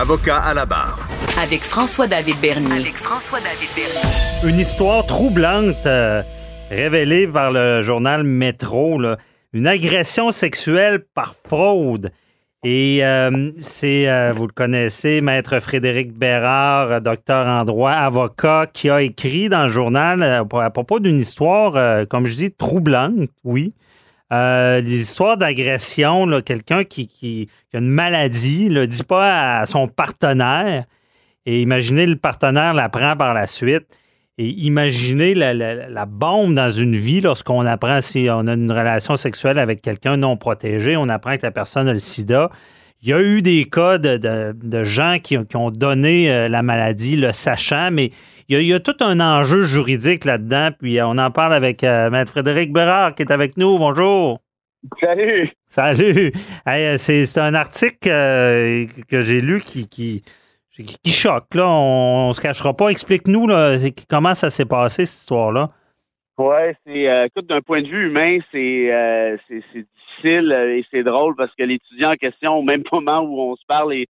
Avocat à la barre. Avec François-David Bernier. avec François-David Bernier. Une histoire troublante euh, révélée par le journal Métro. là. Une agression sexuelle par fraude. Et euh, c'est, euh, vous le connaissez, Maître Frédéric Bérard, docteur en droit, avocat, qui a écrit dans le journal euh, à propos d'une histoire, euh, comme je dis, troublante, oui. Euh, des histoires d'agression, quelqu'un qui, a une maladie, ne dit pas à son partenaire. Et imaginez le partenaire l'apprend par la suite. Et imaginez la, la- la bombe dans une vie lorsqu'on apprend si on a une relation sexuelle avec quelqu'un non protégé, on apprend que la personne a le sida. Il y a eu des cas de, de- de gens qui, ont- qui ont donné euh, la maladie, le sachant, mais il y, a, il y a tout un enjeu juridique là-dedans. Puis euh, on en parle avec euh, Maître Frédéric Bérard qui est avec nous. Bonjour. Salut! Salut. Hey, c'est, un article euh, que j'ai lu qui, qui, qui- choque. Là. On, ne se cachera pas. Explique-nous comment ça s'est passé, cette histoire-là. Ouais, c'est euh, écoute, d'un point de vue humain, c'est euh, c'est difficile euh, et c'est drôle parce que l'étudiant en question, au même moment où on se parle, est,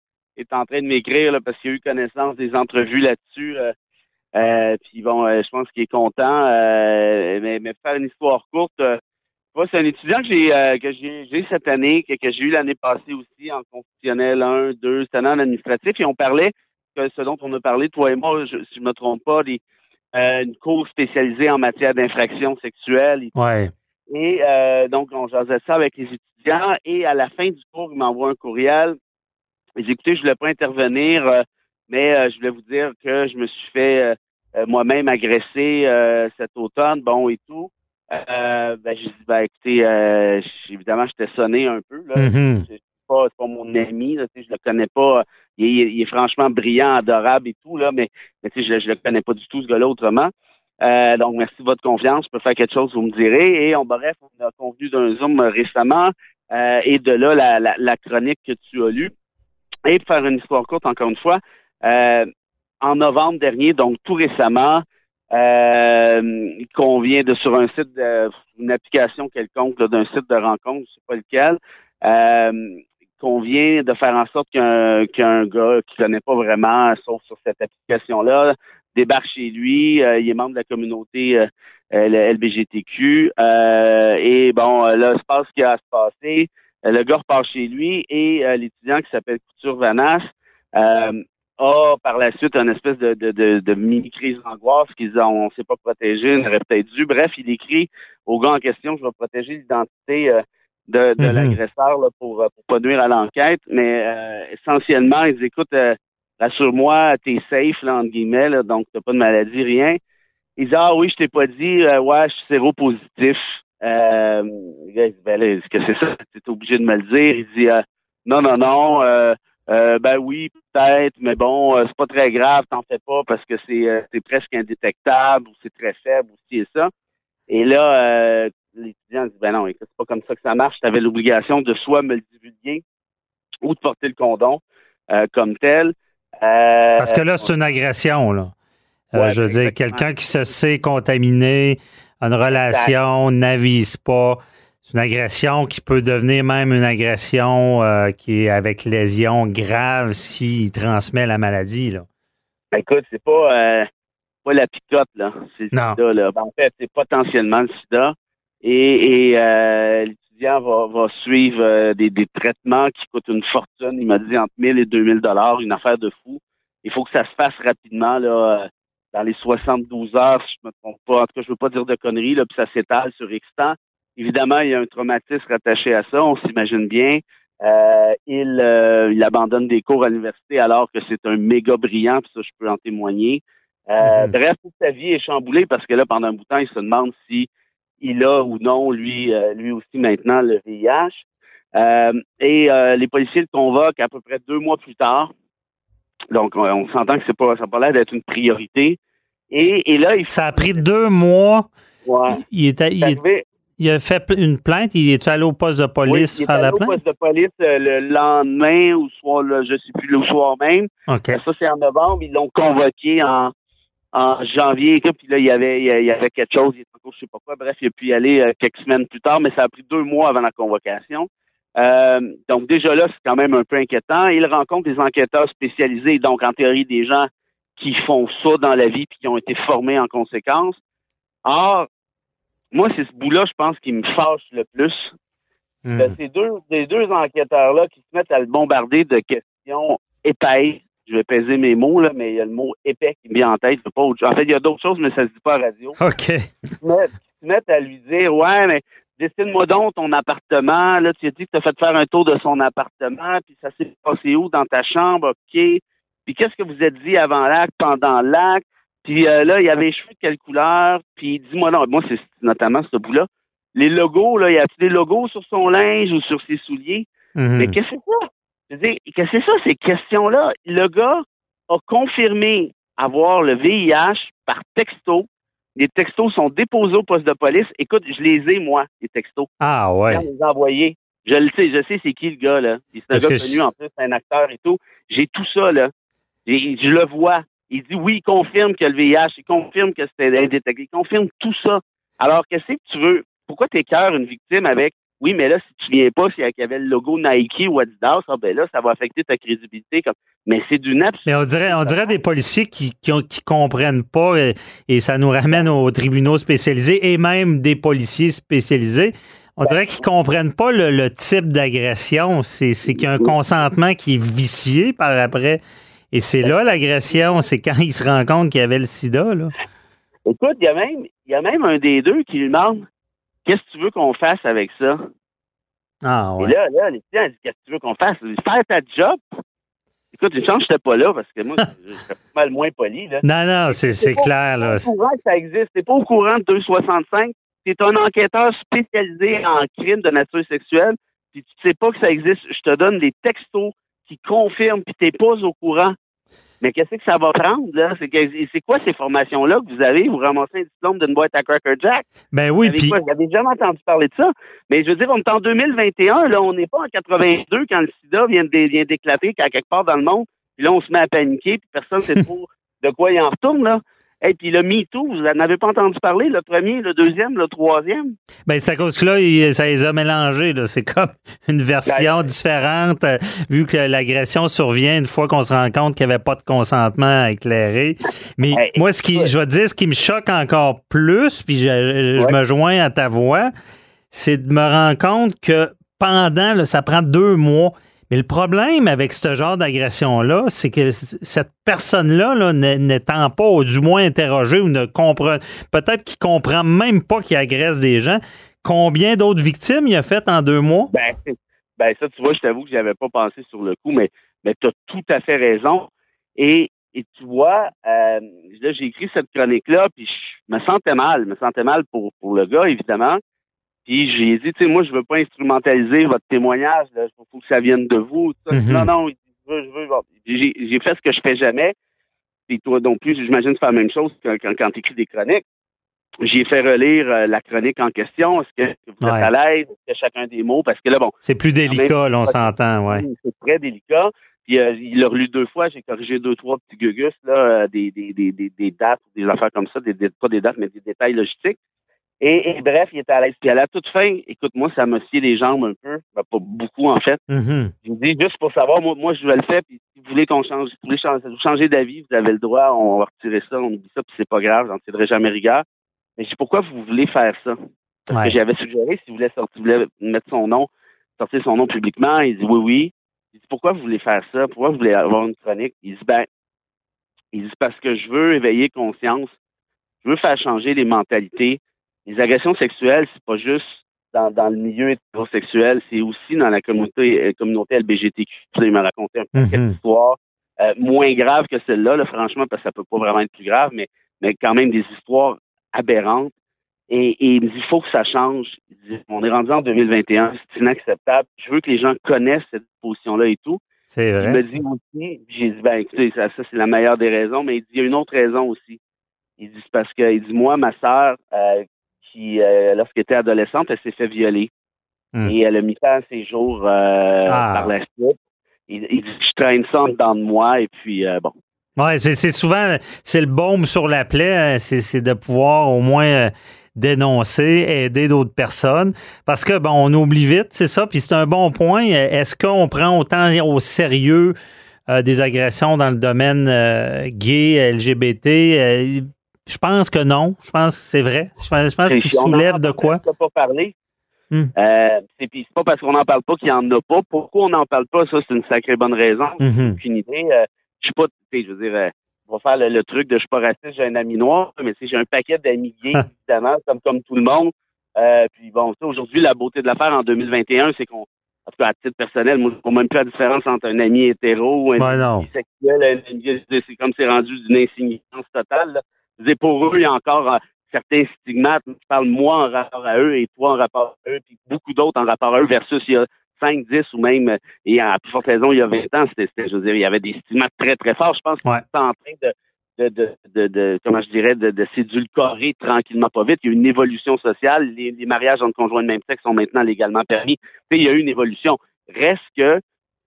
en train de m'écrire parce qu'il a eu connaissance des entrevues là-dessus. euh, puis bon, je pense qu'il est content. mais, mais faire une histoire courte, c'est un étudiant que j'ai que j'ai cette année, que, que j'ai eu l'année passée aussi en constitutionnel 1, 2, cette année en administratif, et on parlait que ce dont on a parlé, toi et moi, je, si je me trompe pas, des, euh, une cour spécialisée en matière d'infraction sexuelle. Et, Ouais. et, euh, donc, on jasait ça avec les étudiants. Et à la fin du cours, il m'envoie un courriel. Et j'ai écouté, je voulais pas intervenir, euh, mais euh, je voulais vous dire que je me suis fait euh, euh, moi-même agresser euh, cet automne, bon et tout. Euh, ben, j'ai dit, ben, écoutez, euh, évidemment, j'étais sonné un peu. Là. Mhm. C'est pas, pas mon ami, là, je le connais pas. Il est, il franchement brillant, adorable et tout, là, mais, mais je, je le connais pas du tout, ce gars-là, autrement. Euh, donc, merci de votre confiance. Je peux faire quelque chose, vous me direz. Et on, bref, on a convenu d'un Zoom euh, récemment. euh, et de là, la, la, chronique que tu as lue. Et pour faire une histoire courte, encore une fois, euh, en novembre dernier, donc tout récemment, euh, qu'on vient de sur un site, une application quelconque d'un site de rencontre, je sais pas lequel, euh, qu'on vient de faire en sorte qu'un qu'un gars qui connaît pas vraiment, sauf sur cette application-là, débarque chez lui. euh, il est membre de la communauté euh, euh, LBGTQ. euh, et bon, euh, là, se passe ce qui a à se passer. Euh, le gars repart chez lui et l'étudiant qui s'appelle Couture Vanasse euh, a par la suite une espèce de, de, de, de mini-crise d'angoisse qu'ils ont, on s'est pas protégé, on aurait peut-être dû. Bref, il écrit au gars en question, je vais protéger l'identité de, Mhm. l'agresseur pour, euh, pour pas nuire à l'enquête. Mais euh, essentiellement, ils disent, écoute, euh, rassure-moi, t'es safe, là, entre guillemets, là, donc t'as pas de maladie, rien. Il dit, ah oui, je t'ai pas dit, euh, ouais, je suis séropositif. Euh, ben là, est-ce que c'est ça? T'es obligé de me le dire. Il dit, non, non, non, ben oui, peut-être, mais bon, c'est pas très grave, t'en fais pas parce que c'est c'est presque indétectable ou c'est très faible ou ci et ça. Et là, euh, l'étudiant dit, ben non, écoute, c'est pas comme ça que ça marche. T'avais l'obligation de soit me le divulguer ou de porter le condom euh, comme tel. Euh, Parce que là, c'est une agression. Là. Euh, Ouais, je veux dire, quelqu'un qui se sait contaminé, a une relation, n'avise pas. C'est une agression qui peut devenir même une agression euh, qui est avec lésion grave s'il transmet la maladie. Là. Ben, écoute, c'est pas euh, pas la picote, là. C'est le Non. sida, là. Ben, en fait, c'est potentiellement le sida. Et, et euh, l'étudiant va, va suivre euh, des, des traitements qui coûtent une fortune. Il m'a dit entre 1000 et 2000 dollars, une affaire de fou. Il faut que ça se fasse rapidement, là, euh, dans les 72 heures, si je me trompe pas. En tout cas, je veux pas dire de conneries, là, puis ça s'étale sur X temps. Évidemment, il y a un traumatisme rattaché à ça, on s'imagine bien. Euh, il, euh, il abandonne des cours à l'université alors que c'est un méga brillant, puis ça, je peux en témoigner. Euh, Mhm. Bref, toute sa vie est chamboulée parce que là, pendant un bout de temps, il se demande si il a ou non, lui, euh, lui aussi maintenant, le VIH. Euh, et euh, les policiers le convoquent à peu près deux mois plus tard Donc, on, on s'entend que c'est pas, ça n'a pas l'air d'être une priorité. Et, et là, il Ça a pris deux mois. Ouais. Il, était, il, C'est est- arrivé- il a fait une plainte. Il est allé au poste de oui, police il est faire allé la au plainte? poste de police le lendemain ou soit le, je sais plus le soir même. Ça c'est en novembre, ils l'ont convoqué en en janvier, puis là il y avait il y avait quelque chose, il était encore je sais pas quoi. Bref, il a pu y aller euh, quelques semaines plus tard, mais ça a pris deux mois avant la convocation. Euh, donc déjà là, c'est quand même un peu inquiétant. Il rencontre des enquêteurs spécialisés, donc en théorie des gens qui font ça dans la vie puis qui ont été formés en conséquence. Or, moi, c'est ce bout-là, je pense, qui me fâche le plus. Mhm. Ben, ces deux, ces deux enquêteurs-là qui se mettent à le bombarder de questions épaisses. Je vais peser mes mots, là, mais il y a le mot épais qui me vient en tête. Pas autre... En fait, il y a d'autres choses, mais ça se dit pas à radio. OK. Qui se mettent, qui se mettent à lui dire Ouais, mais dessine-moi donc ton appartement. Là, tu as dit que tu as fait faire un tour de son appartement, puis ça s'est passé où dans ta chambre, OK. Puis qu'est-ce que vous êtes dit avant l'acte, pendant l'acte? Puis euh, là, il y avait les cheveux de quelle couleur? Puis dis-moi non, moi, c'est notamment ce bout-là. Les logos, là, il y a des logos sur son linge ou sur ses souliers? Mhm. Mais qu'est-ce que c'est ça? Je veux dire, qu'est-ce que c'est ça, ces questions-là? Le gars a confirmé avoir le VIH par texto. Les textos sont déposés au poste de police. Écoute, je les ai, moi, les textos. Ah ouais. Quand les a envoyés. Je le sais, je sais c'est qui le gars, là. C'est un gars connu, je- en plus, c'est un acteur et tout. J'ai tout ça, là. Je le vois. Il dit oui, il confirme que le VIH, il confirme que c'était indétectable, il confirme tout ça. Alors, qu'est-ce que tu veux? Pourquoi t'écœures une victime avec oui, mais là, si tu viens pas, s'il y avait le logo Nike ou Adidas, ah ben là, ça va affecter ta crédibilité. Comme... Mais c'est du nappe. Mais on dirait, on dirait des policiers qui, qui, ont- qui comprennent pas et, et ça nous ramène aux tribunaux spécialisés et même des policiers spécialisés. On dirait qu'ils comprennent pas le, le type d'agression. C'est, c'est qu'il y a un consentement qui est vicié par après. Et c'est là l'agression, c'est quand ils se rendent compte qu'il y avait le sida. Là. Écoute, il y a même, il y a même un des deux qui lui demande Qu'est-ce que tu veux qu'on fasse avec ça? Ah Et ouais. là, là, les clients, ils disent Qu'est-ce que tu veux qu'on fasse? Faire ta job? Écoute, une chance, je n'étais pas là parce que moi, je serais pas mal moins poli. Là. Non, non, c'est, clair. Là. Pas au courant que ça existe. T'es pas au courant de 265. T'es un enquêteur spécialisé en crimes de nature sexuelle. Puis tu sais pas que ça existe. Je te donne des textos qui confirment. Puis t'es pas au courant. Mais qu'est-ce que ça va prendre là? C'est quoi ces formations là que vous avez? Vous ramassez un diplôme d'une boîte à Cracker Jack? Ben oui, puis? J'avais jamais entendu parler de ça. Mais je veux dire, on est en 2021, là, on n'est pas en 82 quand le sida vient de- vient d'éclater quelque part dans le monde. Puis là, on se met à paniquer, puis personne ne sait trop de quoi il en retourne, là. Et puis le MeToo, vous n'en avez pas entendu parler, le premier, le deuxième, le troisième? Ben, c'est à cause que là, il- ça les a mélangés. là. C'est comme une version Ben, différente, euh, vu que l'agression survient une fois qu'on se rend compte qu'il n'y avait pas de consentement éclairé. Mais Hey, moi, ce qui, je vais te dire, ce qui me choque encore plus, puis je, je Ouais. me joins à ta voix, c'est de me rendre compte que pendant, là, ça prend deux mois. Mais le problème avec ce genre d'agression-là, c'est que cette personne-là, là, n'étant pas, ou du moins interrogée, ou ne comprend, peut-être qu'il comprend même pas qu'il agresse des gens, combien d'autres victimes il a fait en deux mois? Ben, ben ça, tu vois, je t'avoue que j'avais pas pensé sur le coup, mais, mais tu as tout à fait raison. Et, et tu vois, euh, là, j'ai écrit cette chronique-là, puis je me sentais mal. Je me sentais mal pour, pour le gars, évidemment. Puis j'ai dit, tu sais, moi, je veux pas instrumentaliser votre témoignage. Il faut que ça vienne de vous. Mhm. Non, non, il dit, je veux, je veux. Bon, J'ai fait ce que je fais jamais. Puis toi non plus, j'imagine faire la même chose quand, quand, quand tu écris des chroniques. J'ai fait relire euh, la chronique en question. Est-ce que vous êtes à l'aise? Est-ce que chacun des mots? Parce que là, bon, C'est plus délicat, là, on s'entend, ouais. c'est très délicat. Puis euh, il l'a relu deux fois, j'ai corrigé deux, trois petits gugus, là, euh, des, des, des, des, des dates, des affaires comme ça, des- pas des dates, mais des détails logistiques. Et, et bref, il était à l'aise. Puis à la toute fin, écoute, moi, ça m'a scié les jambes un peu. Ben, pas beaucoup, en fait. Mhm. Je me dis, juste pour savoir, moi, moi je le fais, puis si vous voulez qu'on change, si vous voulez changer, changer d'avis, vous avez le droit, on va retirer ça, on oublie ça, puis c'est pas grave, j'en tirerai jamais rigueur. Mais je dis, pourquoi vous voulez faire ça? Parce Ouais. que j'avais suggéré, si vous voulez sortir, vous voulez mettre son nom, sortir son nom publiquement, il dit oui, oui. Il dit, pourquoi vous voulez faire ça? Pourquoi vous voulez avoir une chronique? Il dit, ben, il dit, parce que je veux éveiller conscience. Je veux faire changer les mentalités. Les agressions sexuelles, c'est pas juste dans, dans le milieu hétérosexuel, c'est aussi dans la communauté, euh, communauté LBGTQ. Il m'a raconté un paquet Mhm. d'histoires, euh, moins graves que celle-là, là, franchement, parce que ça peut pas vraiment être plus grave, mais, mais quand même des histoires aberrantes. Et, et il me dit, il faut que ça change. Il dit, on est rendu en 2021, c'est inacceptable. Je veux que les gens connaissent cette position-là et tout. C'est Il vrai. me dit aussi, j'ai dit, ben écoutez, ça, ça, c'est la meilleure des raisons, mais il dit, il y a une autre raison aussi. Il dit, c'est parce que, il dit, moi, ma sœur, euh, qui, euh, lorsqu'elle était adolescente, elle s'est fait violer. Hmm. Et elle a mis ça à ses jours euh, Ah. par la suite. Il, il dit, je traîne ça en dedans de moi, et puis, euh, bon. Ouais, c'est souvent c'est le baume sur la plaie, hein, c'est de pouvoir au moins dénoncer, aider d'autres personnes, parce que bon, on oublie vite, c'est ça, puis c'est un bon point. Est-ce qu'on prend autant au sérieux euh, des agressions dans le domaine euh, gay, LGBT Euh, Je pense que non. Je pense que c'est vrai. Je pense, qu'il on soulève de quoi. presque pas. Hmm. Euh, c'est puis c'est pas parce qu'on n'en parle pas qu'il y en a pas. Pourquoi on n'en parle pas, ça, c'est une sacrée bonne raison. Mhm. aucune idée. Euh, je suis pas, je veux dire, euh, on va faire le, le truc de je suis pas raciste, j'ai un ami noir, mais j'ai un paquet d'amis gays, évidemment, comme, comme tout le monde. Euh, puis bon, sais, aujourd'hui, la beauté de l'affaire en 2021, c'est qu'on, en tout cas, à titre personnel, moi, je même plus la différence entre un ami hétéro ou un non. ami bisexuel. un ami- C'est comme c'est rendu d'une insignifiance totale. Là. Dire, pour eux, il y a encore euh, certains stigmates. Je parle moi en rapport à eux et toi en rapport à eux, puis beaucoup d'autres en rapport à eux versus il y a 5, 10 ou même, et à plus forte raison, il y a 20 ans, c'était, je veux dire, il y avait des stigmates très, très forts. Je pense qu'on Ouais. est en train de, de, de, de, de- comment je dirais, de, de s'édulcorer tranquillement pas vite. Il y a eu une évolution sociale. Les, les mariages entre conjoints de même sexe sont maintenant légalement permis. Il y a eu une évolution. Reste que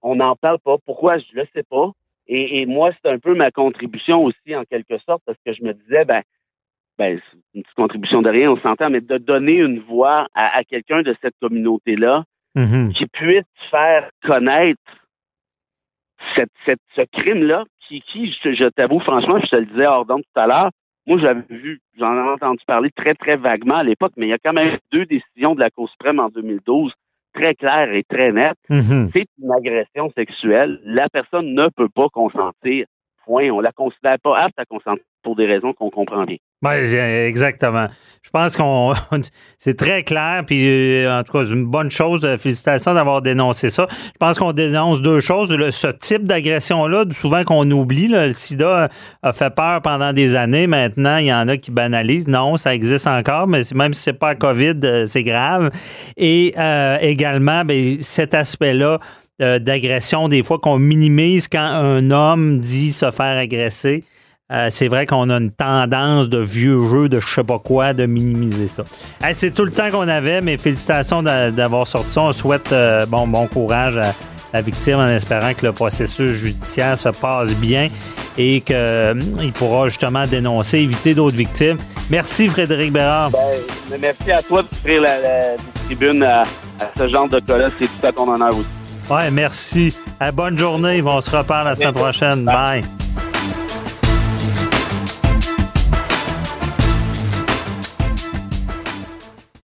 on n'en parle pas. Pourquoi? Je le sais pas. Et, et moi, c'est un peu ma contribution aussi, en quelque sorte, parce que je me disais, ben, ben, c'est une petite contribution de rien, on s'entend, mais de donner une voix à, à quelqu'un de cette communauté-là Mhm. qui puisse faire connaître cette, cette- ce crime-là, qui, qui je, je t'avoue, franchement, je te le disais hors d'onde tout à l'heure, moi, j'avais vu, j'en ai entendu parler très, très vaguement à l'époque, mais il y a quand même deux décisions de la Cour suprême en 2012 très claires et très nettes. Mhm. C'est une agression sexuelle. La personne ne peut pas consentir. On la considère pas apte à consentir pour des raisons qu'on comprend bien. Ouais, c'est- exactement. Je pense qu'on c'est très clair, puis euh, en tout cas, c'est une bonne chose. Euh, Félicitations d'avoir dénoncé ça. Je pense qu'on dénonce deux choses. Ce type d'agression-là, souvent qu'on oublie, le sida a fait peur pendant des années. Maintenant, il y en a qui banalisent. Non, ça existe encore, mais même si c'est pas COVID, euh, c'est grave. Et euh, également, ben, cet aspect-là euh, d'agression, des fois qu'on minimise quand un homme dit se faire agresser. Euh, c'est vrai qu'on a une tendance de vieux jeu, de je sais pas quoi, de minimiser ça. C'est tout le temps qu'on avait, mais félicitations d'a- d'avoir sorti ça. On souhaite euh, bon, bon courage à la victime en espérant que le processus judiciaire se passe bien et qu'il pourra justement dénoncer, éviter d'autres victimes. Merci Frédéric Bérard. Ben, merci à toi d'offrir la, la tribune à, à ce genre de cas-là. C'est tout à ton honneur aussi. Ouais, merci. Euh, bonne journée. On se reparle la semaine prochaine. Bye.